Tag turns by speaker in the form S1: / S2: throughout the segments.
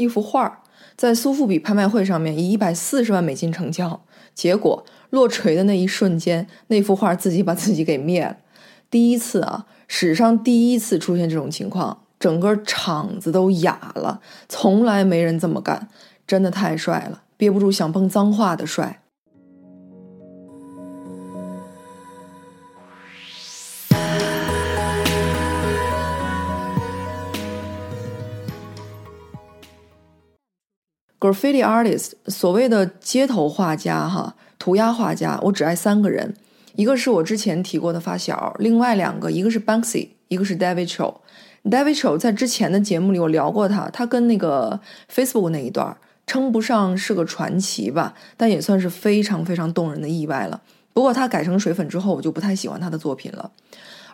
S1: 一幅画儿在苏富比拍卖会上面以一百四十万美金成交，结果落锤的那一瞬间，那幅画自己把自己给灭了。第一次啊，史上第一次出现这种情况，整个场子都哑了，从来没人这么干，真的太帅了，憋不住想蹦脏话的帅。Graffiti artist，所谓的街头画家哈，涂鸦画家，我只爱三个人，一个是我之前提过的发小，另外两个，一个是 Banksy，一个是 David Cho。David Cho 在之前的节目里我聊过他，他跟那个 Facebook 那一段称不上是个传奇吧，但也算是非常非常动人的意外了。不过他改成水粉之后，我就不太喜欢他的作品了。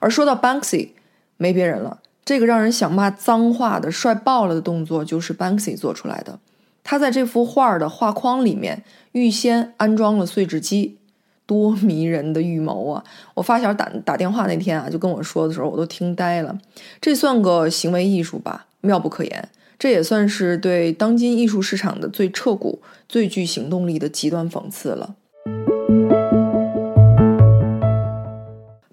S1: 而说到 Banksy，没别人了，这个让人想骂脏话的帅爆了的动作就是 Banksy 做出来的。他在这幅画的画框里面预先安装了碎纸机，多迷人的预谋啊！我发小打打电话那天啊，就跟我说的时候，我都听呆了。这算个行为艺术吧？妙不可言。这也算是对当今艺术市场的最彻骨、最具行动力的极端讽刺了。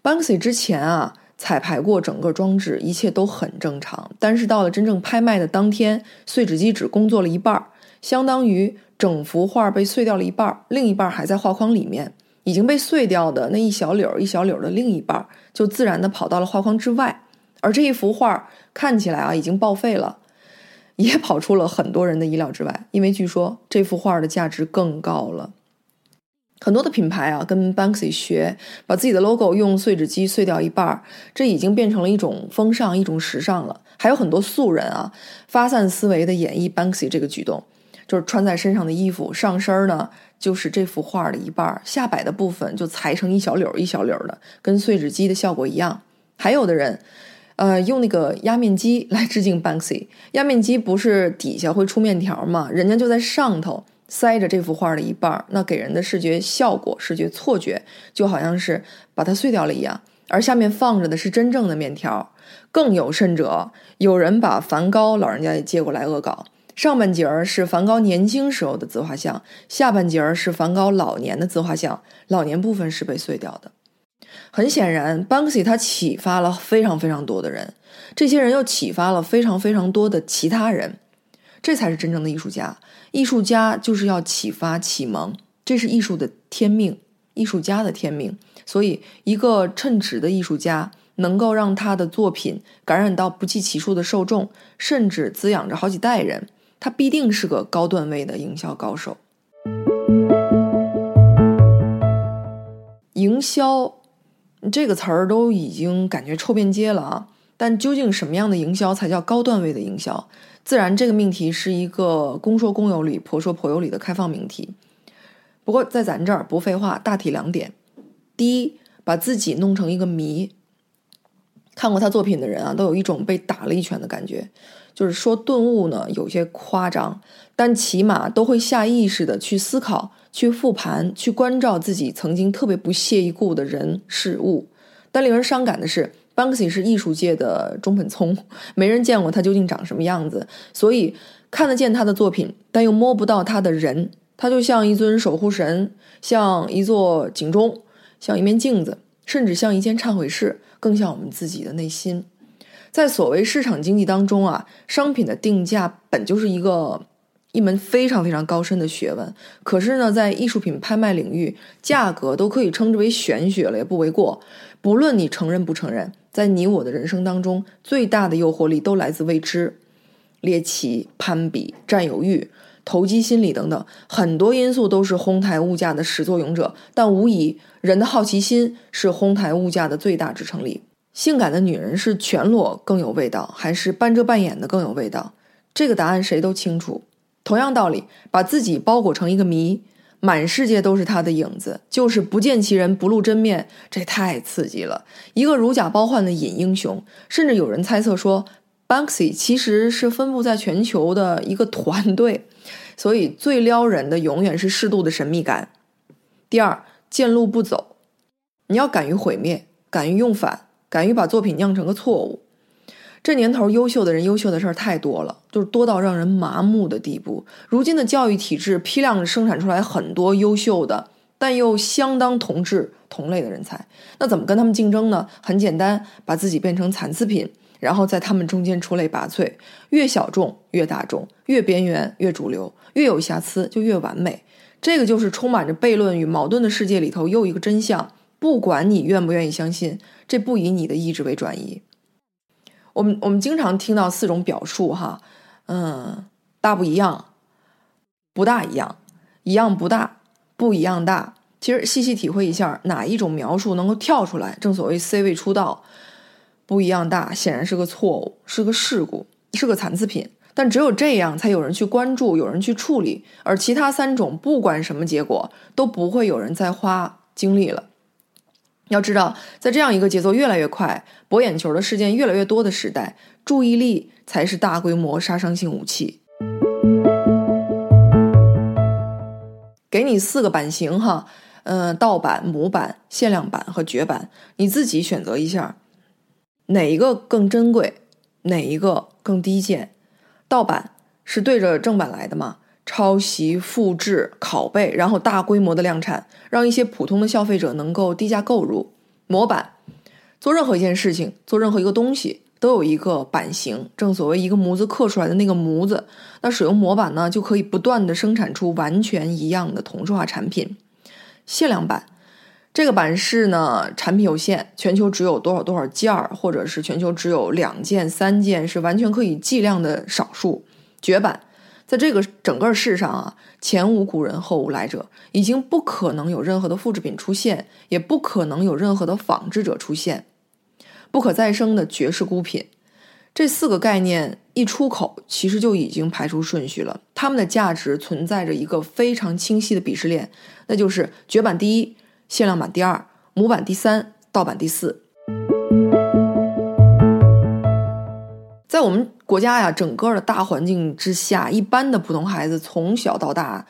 S1: Banksy 之前啊，彩排过整个装置，一切都很正常。但是到了真正拍卖的当天，碎纸机只工作了一半。相当于整幅画被碎掉了一半，另一半还在画框里面。已经被碎掉的那一小绺一小绺的另一半，就自然的跑到了画框之外。而这一幅画看起来啊，已经报废了，也跑出了很多人的意料之外。因为据说这幅画的价值更高了。很多的品牌啊，跟 Banksy 学，把自己的 logo 用碎纸机碎掉一半，这已经变成了一种风尚，一种时尚了。还有很多素人啊，发散思维的演绎 Banksy 这个举动。就是穿在身上的衣服，上身呢就是这幅画的一半，下摆的部分就裁成一小绺一小绺的，跟碎纸机的效果一样。还有的人，呃，用那个压面机来致敬 Banksy。压面机不是底下会出面条吗？人家就在上头塞着这幅画的一半，那给人的视觉效果、视觉错觉就好像是把它碎掉了一样，而下面放着的是真正的面条。更有甚者，有人把梵高老人家也借过来恶搞。上半截儿是梵高年轻时候的自画像，下半截儿是梵高老年的自画像，老年部分是被碎掉的。很显然，Banksy 他启发了非常非常多的人，这些人又启发了非常非常多的其他人，这才是真正的艺术家。艺术家就是要启发启蒙，这是艺术的天命，艺术家的天命。所以，一个称职的艺术家。能够让他的作品感染到不计其数的受众，甚至滋养着好几代人，他必定是个高段位的营销高手。营销这个词儿都已经感觉臭遍街了啊！但究竟什么样的营销才叫高段位的营销？自然，这个命题是一个公说公有理，婆说婆有理的开放命题。不过在咱这儿不废话，大体两点：第一，把自己弄成一个谜。看过他作品的人啊，都有一种被打了一拳的感觉。就是说顿悟呢，有些夸张，但起码都会下意识的去思考、去复盘、去关照自己曾经特别不屑一顾的人事物。但令人伤感的是，Banksy 是艺术界的中本聪，没人见过他究竟长什么样子，所以看得见他的作品，但又摸不到他的人。他就像一尊守护神，像一座警钟，像一面镜子，甚至像一间忏悔室。更像我们自己的内心，在所谓市场经济当中啊，商品的定价本就是一个一门非常非常高深的学问。可是呢，在艺术品拍卖领域，价格都可以称之为玄学了，也不为过。不论你承认不承认，在你我的人生当中，最大的诱惑力都来自未知、猎奇、攀比、占有欲。投机心理等等，很多因素都是哄抬物价的始作俑者。但无疑，人的好奇心是哄抬物价的最大支撑力。性感的女人是全裸更有味道，还是半遮半掩的更有味道？这个答案谁都清楚。同样道理，把自己包裹成一个谜，满世界都是他的影子，就是不见其人，不露真面，这太刺激了。一个如假包换的隐英雄，甚至有人猜测说，Banksy 其实是分布在全球的一个团队。所以最撩人的永远是适度的神秘感。第二，见路不走，你要敢于毁灭，敢于用反，敢于把作品酿成个错误。这年头，优秀的人、优秀的事儿太多了，就是多到让人麻木的地步。如今的教育体制批量生产出来很多优秀的，但又相当同质同类的人才，那怎么跟他们竞争呢？很简单，把自己变成残次品，然后在他们中间出类拔萃，越小众越大众，越边缘越主流，越有瑕疵就越完美。这个就是充满着悖论与矛盾的世界里头又一个真相。不管你愿不愿意相信，这不以你的意志为转移。我们我们经常听到四种表述，哈，嗯，大不一样，不大一样，一样不大，不一样大。其实细细体会一下，哪一种描述能够跳出来？正所谓 C 位出道，不一样大，显然是个错误，是个事故，是个残次品。但只有这样，才有人去关注，有人去处理。而其他三种，不管什么结果，都不会有人再花精力了。要知道，在这样一个节奏越来越快、博眼球的事件越来越多的时代，注意力才是大规模杀伤性武器。给你四个版型哈，嗯，盗版、模版、限量版和绝版，你自己选择一下，哪一个更珍贵，哪一个更低贱？盗版是对着正版来的吗？抄袭、复制、拷贝，然后大规模的量产，让一些普通的消费者能够低价购入。模板，做任何一件事情，做任何一个东西，都有一个版型，正所谓一个模子刻出来的那个模子。那使用模板呢，就可以不断的生产出完全一样的同质化产品。限量版，这个版式呢，产品有限，全球只有多少多少件，或者是全球只有两件、三件，是完全可以计量的少数。绝版。在这个整个世上啊，前无古人后无来者，已经不可能有任何的复制品出现，也不可能有任何的仿制者出现。不可再生的绝世孤品，这四个概念一出口，其实就已经排出顺序了。它们的价值存在着一个非常清晰的鄙视链，那就是绝版第一，限量版第二，模板第三，盗版第四。在我们国家呀，整个的大环境之下，一般的普通孩子从小到大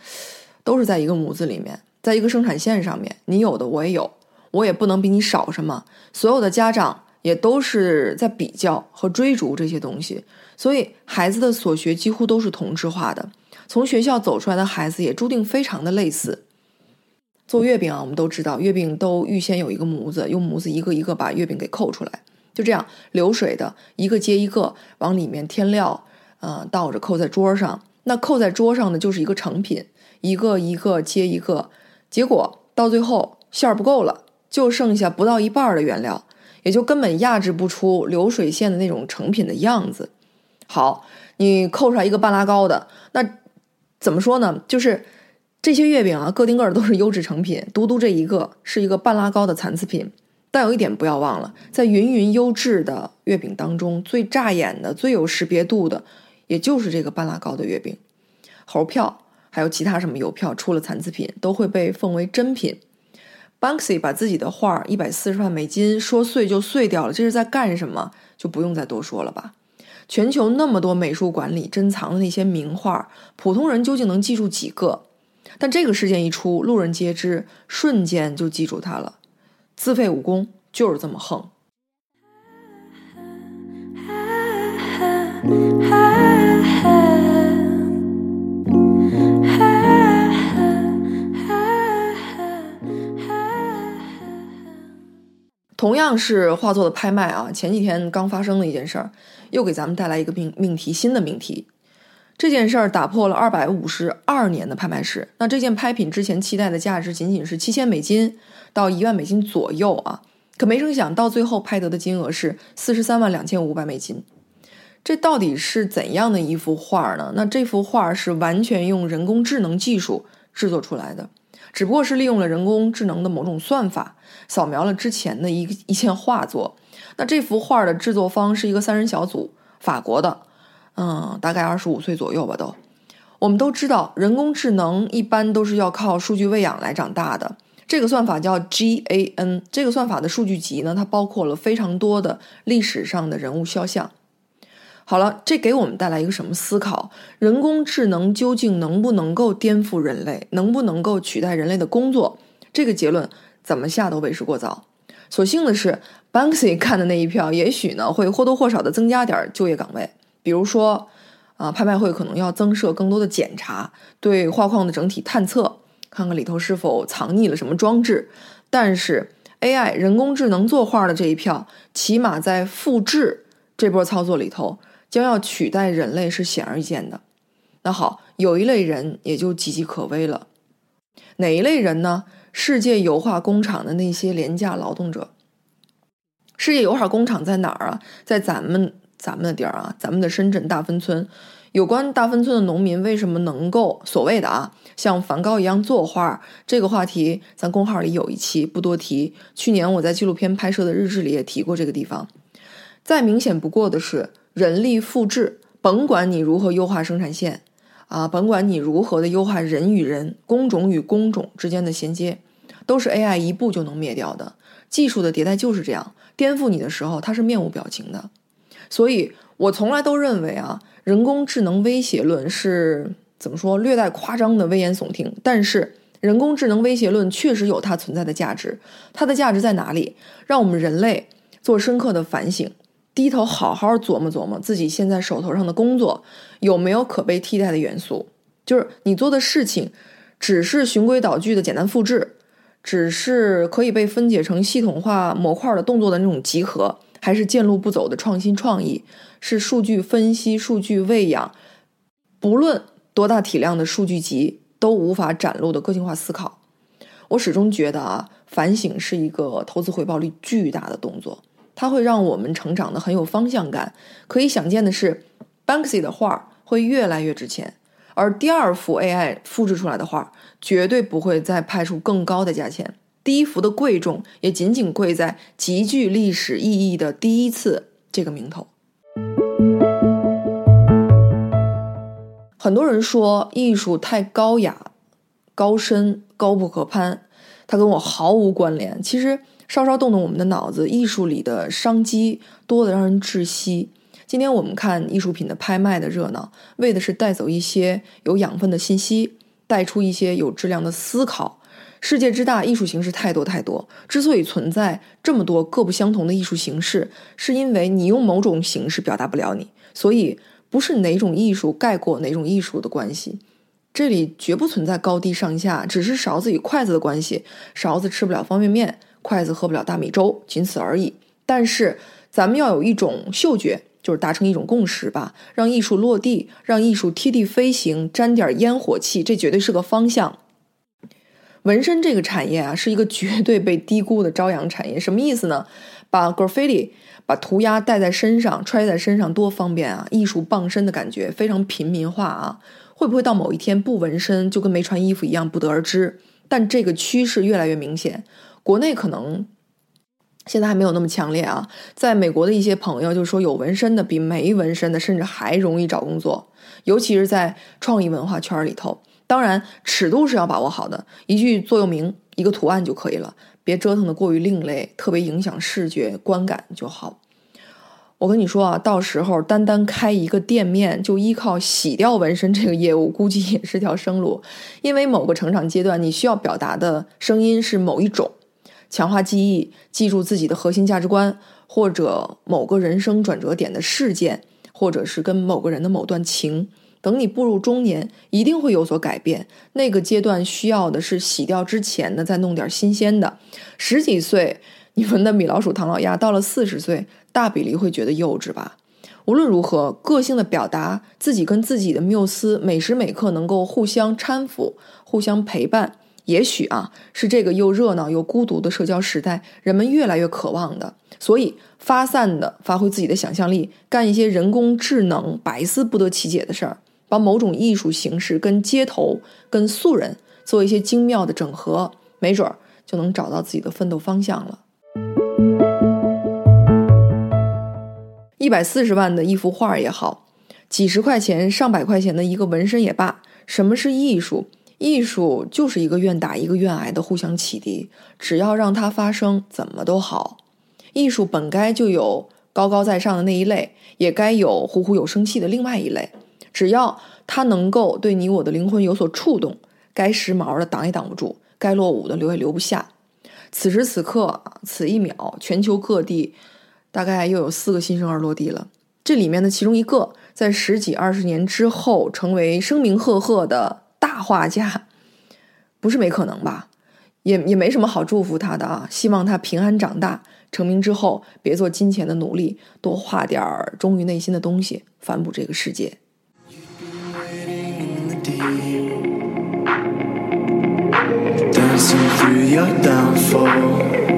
S1: 都是在一个模子里面，在一个生产线上面，你有的我也有，我也不能比你少什么。所有的家长也都是在比较和追逐这些东西，所以孩子的所学几乎都是同质化的。从学校走出来的孩子也注定非常的类似。做月饼啊，我们都知道，月饼都预先有一个模子，用模子一个一个把月饼给扣出来。就这样流水的一个接一个往里面添料，呃，倒着扣在桌上。那扣在桌上的就是一个成品，一个一个接一个，结果到最后馅儿不够了，就剩下不到一半的原料，也就根本压制不出流水线的那种成品的样子。好，你扣出来一个半拉糕的，那怎么说呢？就是这些月饼啊，个顶个儿都是优质成品，独独这一个是一个半拉糕的残次品。但有一点不要忘了，在芸芸优质的月饼当中，最扎眼的、最有识别度的，也就是这个半拉糕的月饼。猴票还有其他什么邮票出了残次品，都会被奉为珍品。Banksy 把自己的画一百四十万美金说碎就碎掉了，这是在干什么？就不用再多说了吧。全球那么多美术馆里珍藏的那些名画，普通人究竟能记住几个？但这个事件一出，路人皆知，瞬间就记住它了。自废武功就是这么横。同样是画作的拍卖啊，前几天刚发生的一件事儿，又给咱们带来一个命命题，新的命题。这件事儿打破了二百五十二年的拍卖史。那这件拍品之前期待的价值仅仅是七千美金到一万美金左右啊，可没成想到最后拍得的金额是四十三万两千五百美金。这到底是怎样的一幅画呢？那这幅画是完全用人工智能技术制作出来的，只不过是利用了人工智能的某种算法，扫描了之前的一一件画作。那这幅画的制作方是一个三人小组，法国的。嗯，大概二十五岁左右吧。都，我们都知道，人工智能一般都是要靠数据喂养来长大的。这个算法叫 GAN。这个算法的数据集呢，它包括了非常多的历史上的人物肖像。好了，这给我们带来一个什么思考？人工智能究竟能不能够颠覆人类？能不能够取代人类的工作？这个结论怎么下都为时过早。所幸的是，Banksy 看的那一票，也许呢会或多或少的增加点就业岗位，比如说，啊，拍卖会可能要增设更多的检查，对画框的整体探测，看看里头是否藏匿了什么装置。但是 AI 人工智能作画的这一票，起码在复制这波操作里头，将要取代人类是显而易见的。那好，有一类人也就岌岌可危了，哪一类人呢？世界油画工厂的那些廉价劳动者。世界油画工厂在哪儿啊？在咱们咱们的地儿啊，咱们的深圳大芬村。有关大芬村的农民为什么能够所谓的啊，像梵高一样作画？这个话题咱公号里有一期，不多提。去年我在纪录片拍摄的日志里也提过这个地方。再明显不过的是，人力复制，甭管你如何优化生产线，啊，甭管你如何的优化人与人、工种与工种之间的衔接，都是 AI 一步就能灭掉的。技术的迭代就是这样。颠覆你的时候，它是面无表情的，所以我从来都认为啊，人工智能威胁论是怎么说，略带夸张的危言耸听。但是，人工智能威胁论确实有它存在的价值。它的价值在哪里？让我们人类做深刻的反省，低头好好琢磨琢磨自己现在手头上的工作有没有可被替代的元素。就是你做的事情，只是循规蹈矩的简单复制。只是可以被分解成系统化模块的动作的那种集合，还是见路不走的创新创意？是数据分析、数据喂养，不论多大体量的数据集都无法展露的个性化思考。我始终觉得啊，反省是一个投资回报率巨大的动作，它会让我们成长的很有方向感。可以想见的是，Banksy 的画会越来越值钱。而第二幅 AI 复制出来的画，绝对不会再拍出更高的价钱。第一幅的贵重，也仅仅贵在极具历史意义的第一次这个名头。很多人说艺术太高雅、高深、高不可攀，它跟我毫无关联。其实稍稍动动我们的脑子，艺术里的商机多得让人窒息。今天我们看艺术品的拍卖的热闹，为的是带走一些有养分的信息，带出一些有质量的思考。世界之大，艺术形式太多太多。之所以存在这么多各不相同的艺术形式，是因为你用某种形式表达不了你，所以不是哪种艺术盖过哪种艺术的关系。这里绝不存在高低上下，只是勺子与筷子的关系。勺子吃不了方便面，筷子喝不了大米粥，仅此而已。但是咱们要有一种嗅觉。就是达成一种共识吧，让艺术落地，让艺术贴地飞行，沾点烟火气，这绝对是个方向。纹身这个产业啊，是一个绝对被低估的朝阳产业。什么意思呢？把 graffiti 把涂鸦带在身上，揣在身上多方便啊！艺术傍身的感觉非常平民化啊。会不会到某一天不纹身就跟没穿衣服一样，不得而知。但这个趋势越来越明显，国内可能。现在还没有那么强烈啊，在美国的一些朋友就说，有纹身的比没纹身的甚至还容易找工作，尤其是在创意文化圈里头。当然，尺度是要把握好的，一句座右铭，一个图案就可以了，别折腾的过于另类，特别影响视觉观感就好。我跟你说啊，到时候单单开一个店面，就依靠洗掉纹身这个业务，估计也是条生路，因为某个成长阶段，你需要表达的声音是某一种。强化记忆，记住自己的核心价值观，或者某个人生转折点的事件，或者是跟某个人的某段情。等你步入中年，一定会有所改变。那个阶段需要的是洗掉之前的，再弄点新鲜的。十几岁你们的米老鼠、唐老鸭，到了四十岁，大比例会觉得幼稚吧？无论如何，个性的表达，自己跟自己的缪斯，每时每刻能够互相搀扶、互相陪伴。也许啊，是这个又热闹又孤独的社交时代，人们越来越渴望的。所以，发散的发挥自己的想象力，干一些人工智能百思不得其解的事儿，把某种艺术形式跟街头、跟素人做一些精妙的整合，没准儿就能找到自己的奋斗方向了。一百四十万的一幅画也好，几十块钱、上百块钱的一个纹身也罢，什么是艺术？艺术就是一个愿打一个愿挨的互相启迪，只要让它发生，怎么都好。艺术本该就有高高在上的那一类，也该有虎虎有生气的另外一类。只要它能够对你我的灵魂有所触动，该时髦的挡也挡不住，该落伍的留也留不下。此时此刻，此一秒，全球各地大概又有四个新生儿落地了。这里面的其中一个，在十几二十年之后成为声名赫赫的大画家，不是没可能吧？也也没什么好祝福他的啊！希望他平安长大，成名之后别做金钱的奴隶，多画点儿忠于内心的东西，反哺这个世界。Dancing through your downfall